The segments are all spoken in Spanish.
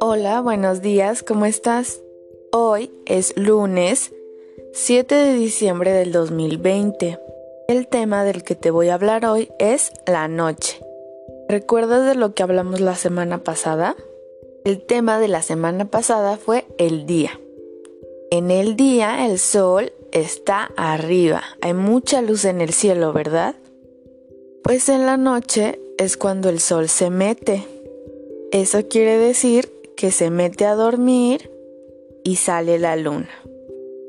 Hola, buenos días, ¿cómo estás? Hoy es lunes 7 de diciembre del 2020. El tema del que te voy a hablar hoy es la noche. ¿Recuerdas de lo que hablamos la semana pasada? El tema de la semana pasada fue el día. En el día el sol está arriba, hay mucha luz en el cielo, ¿verdad? Pues en la noche es cuando el sol se mete. Eso quiere decir que se mete a dormir y sale la luna.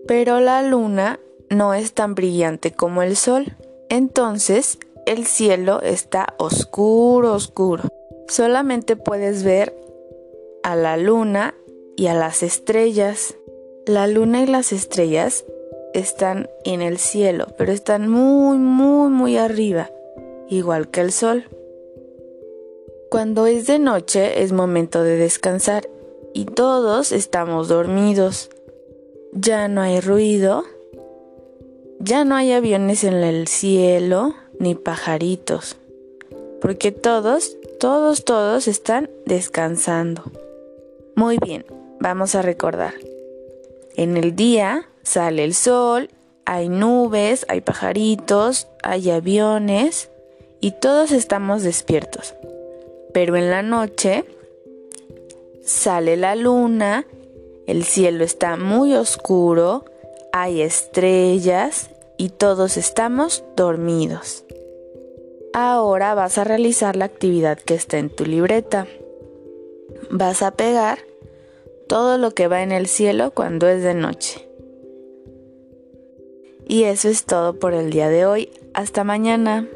Pero la luna no es tan brillante como el sol. Entonces el cielo está oscuro, oscuro. Solamente puedes ver a la luna y a las estrellas. La luna y las estrellas están en el cielo, pero están muy, muy, muy arriba, igual que el sol. Cuando es de noche es momento de descansar y todos estamos dormidos. Ya no hay ruido, ya no hay aviones en el cielo ni pajaritos, porque todos, todos, todos están descansando. Muy bien, vamos a recordar. En el día sale el sol, hay nubes, hay pajaritos, hay aviones y todos estamos despiertos. Pero en la noche sale la luna, el cielo está muy oscuro, hay estrellas y todos estamos dormidos. Ahora vas a realizar la actividad que está en tu libreta. Vas a pegar todo lo que va en el cielo cuando es de noche. Y eso es todo por el día de hoy. Hasta mañana.